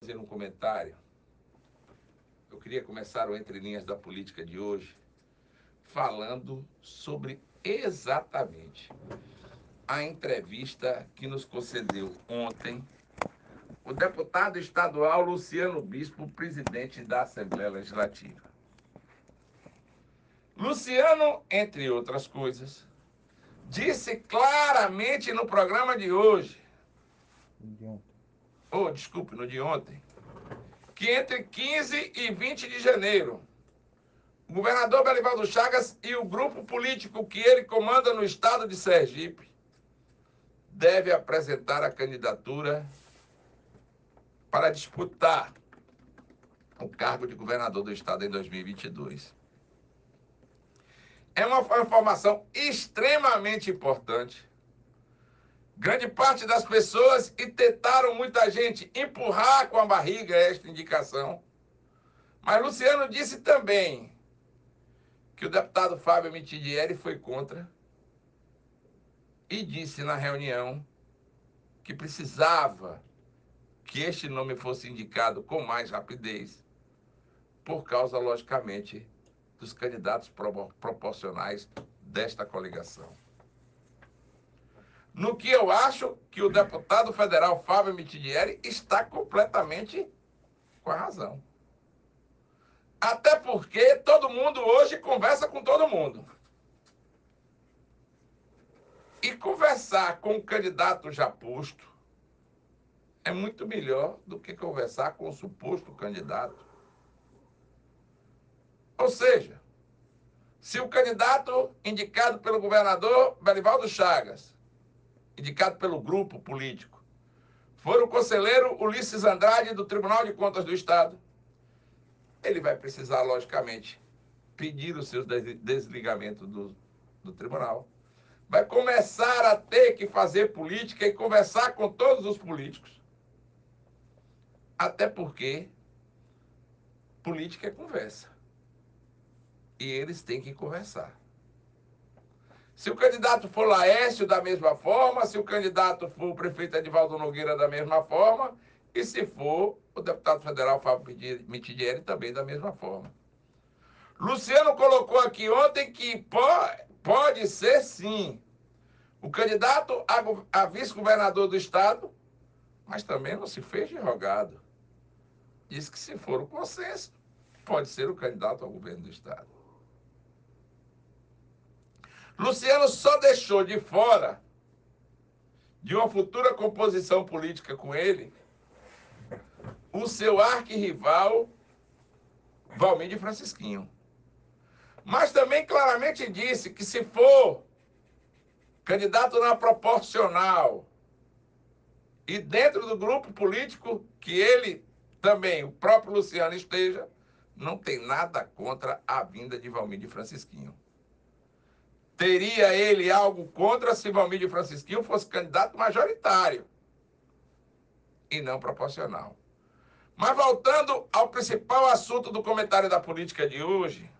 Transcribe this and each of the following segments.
fazer um comentário. Eu queria começar o Entre Linhas da Política de hoje falando sobre exatamente a entrevista que nos concedeu ontem o deputado estadual Luciano Bispo, presidente da Assembleia Legislativa. Luciano, entre outras coisas, disse claramente no programa de hoje, oh, desculpe, no de ontem, que entre 15 e 20 de janeiro, o governador Belivaldo Chagas e o grupo político que ele comanda no estado de Sergipe deve apresentar a candidatura para disputar o cargo de governador do estado em 2022. É uma informação extremamente importante. Grande parte das pessoas e tentaram muita gente empurrar com a barriga esta indicação. Mas Luciano disse também que o deputado Fábio Mitidieri foi contra e disse na reunião que precisava que este nome fosse indicado com mais rapidez, por causa, logicamente, dos candidatos proporcionais desta coligação. No que eu acho que o deputado federal Fábio Mitidieri está completamente com a razão. Até porque todo mundo hoje conversa com todo mundo. E conversar com o candidato já posto é muito melhor do que conversar com o suposto candidato. Ou seja, se o candidato indicado pelo governador Belivaldo Chagas, indicado pelo grupo político, for o conselheiro Ulisses Andrade do Tribunal de Contas do Estado, ele vai precisar, logicamente, pedir o seu desligamento do, do tribunal. Vai começar a ter que fazer política e conversar com todos os políticos até porque política é conversa. E eles têm que conversar. Se o candidato for Laércio, da mesma forma, se o candidato for o prefeito Edivaldo Nogueira, da mesma forma, e se for o deputado federal Fábio Mitidieri, também da mesma forma. Luciano colocou aqui ontem que pode, ser sim o candidato a, a vice-governador do estado, mas também não se fez de rogado diz que se for o consenso, pode ser o candidato ao governo do Estado. Luciano só deixou de fora de uma futura composição política com ele o seu arquirrival Valmir de Francisquinho. Mas também claramente disse que se for candidato na proporcional e dentro do grupo político que ele também o próprio Luciano esteja, não tem nada contra a vinda de Valmir de Francisquinho. Teria ele algo contra se Valmir de Francisquinho fosse candidato majoritário e não proporcional. Mas voltando ao principal assunto do comentário da política de hoje,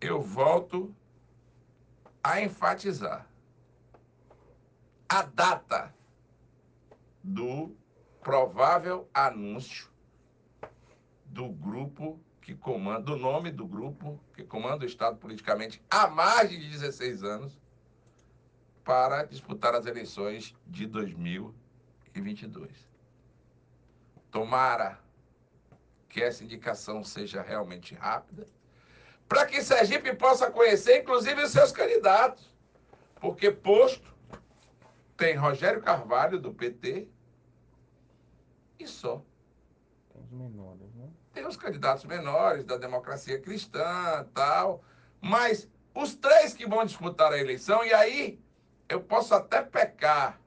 eu volto a enfatizar a data do provável anúncio do grupo que comanda, do nome do grupo que comanda o Estado politicamente há mais de 16 anos para disputar as eleições de 2022. Tomara que essa indicação seja realmente rápida, para que Sergipe possa conhecer, inclusive, os seus candidatos. Porque posto tem Rogério Carvalho, do PT, e só. Tem os menores? Tem os candidatos menores da democracia cristã tal. Mas os três que vão disputar a eleição, e aí eu posso até pecar,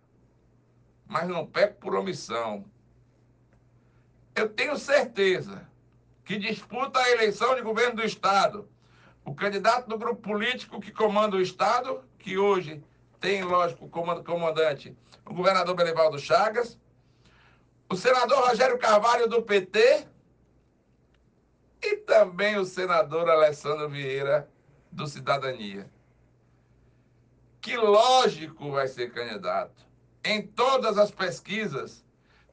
mas não peco por omissão. Eu tenho certeza que disputa a eleição de governo do Estado. O candidato do grupo político que comanda o Estado, que hoje tem, lógico, como comandante o governador Belivaldo Chagas, o senador Rogério Carvalho do PT também o senador Alessandro Vieira do Cidadania. Que lógico vai ser candidato. Em todas as pesquisas,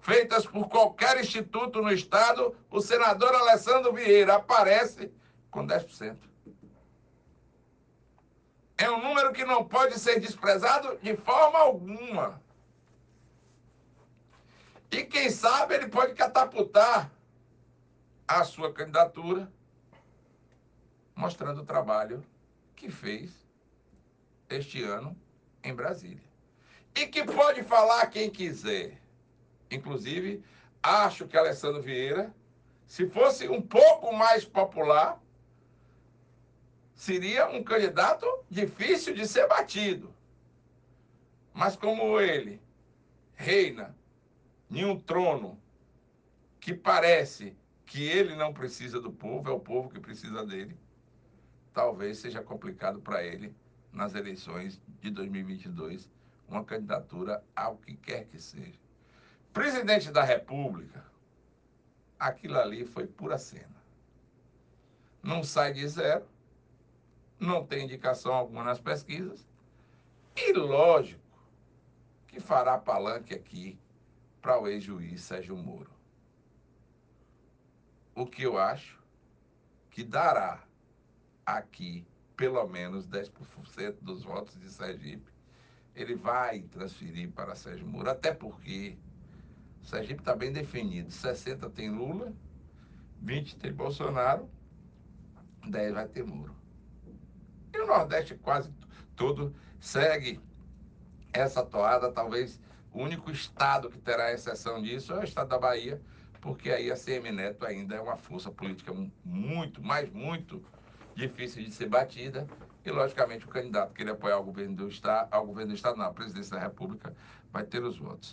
feitas por qualquer instituto no Estado, o senador Alessandro Vieira aparece com 10%. É um número que não pode ser desprezado de forma alguma. E quem sabe ele pode catapultar a sua candidatura, mostrando o trabalho que fez este ano em Brasília. E que pode falar quem quiser. Inclusive, acho que Alessandro Vieira, se fosse um pouco mais popular, seria um candidato difícil de ser batido. Mas como ele reina em um trono que parece que ele não precisa do povo, é o povo que precisa dele, talvez seja complicado para ele nas eleições de 2022 uma candidatura ao que quer que seja. Presidente da República, aquilo ali foi pura cena. Não sai de zero, não tem indicação alguma nas pesquisas, e lógico que fará palanque aqui para o ex-juiz Sérgio Moro. O que eu acho que dará aqui pelo menos 10% dos votos de Sergipe, ele vai transferir para Sérgio Moro, até porque Sergipe está bem definido. 60 tem Lula, 20 tem Bolsonaro, 10 vai ter Moro. E o Nordeste quase todo segue essa toada, talvez o único estado que terá exceção disso é o estado da Bahia, porque aí a CM Neto ainda é uma força política muito, mas muito difícil de ser batida. E, logicamente, o candidato que ele apoiar ao governo do Estado, ao governo do Estado, não, à presidência da República, vai ter os votos.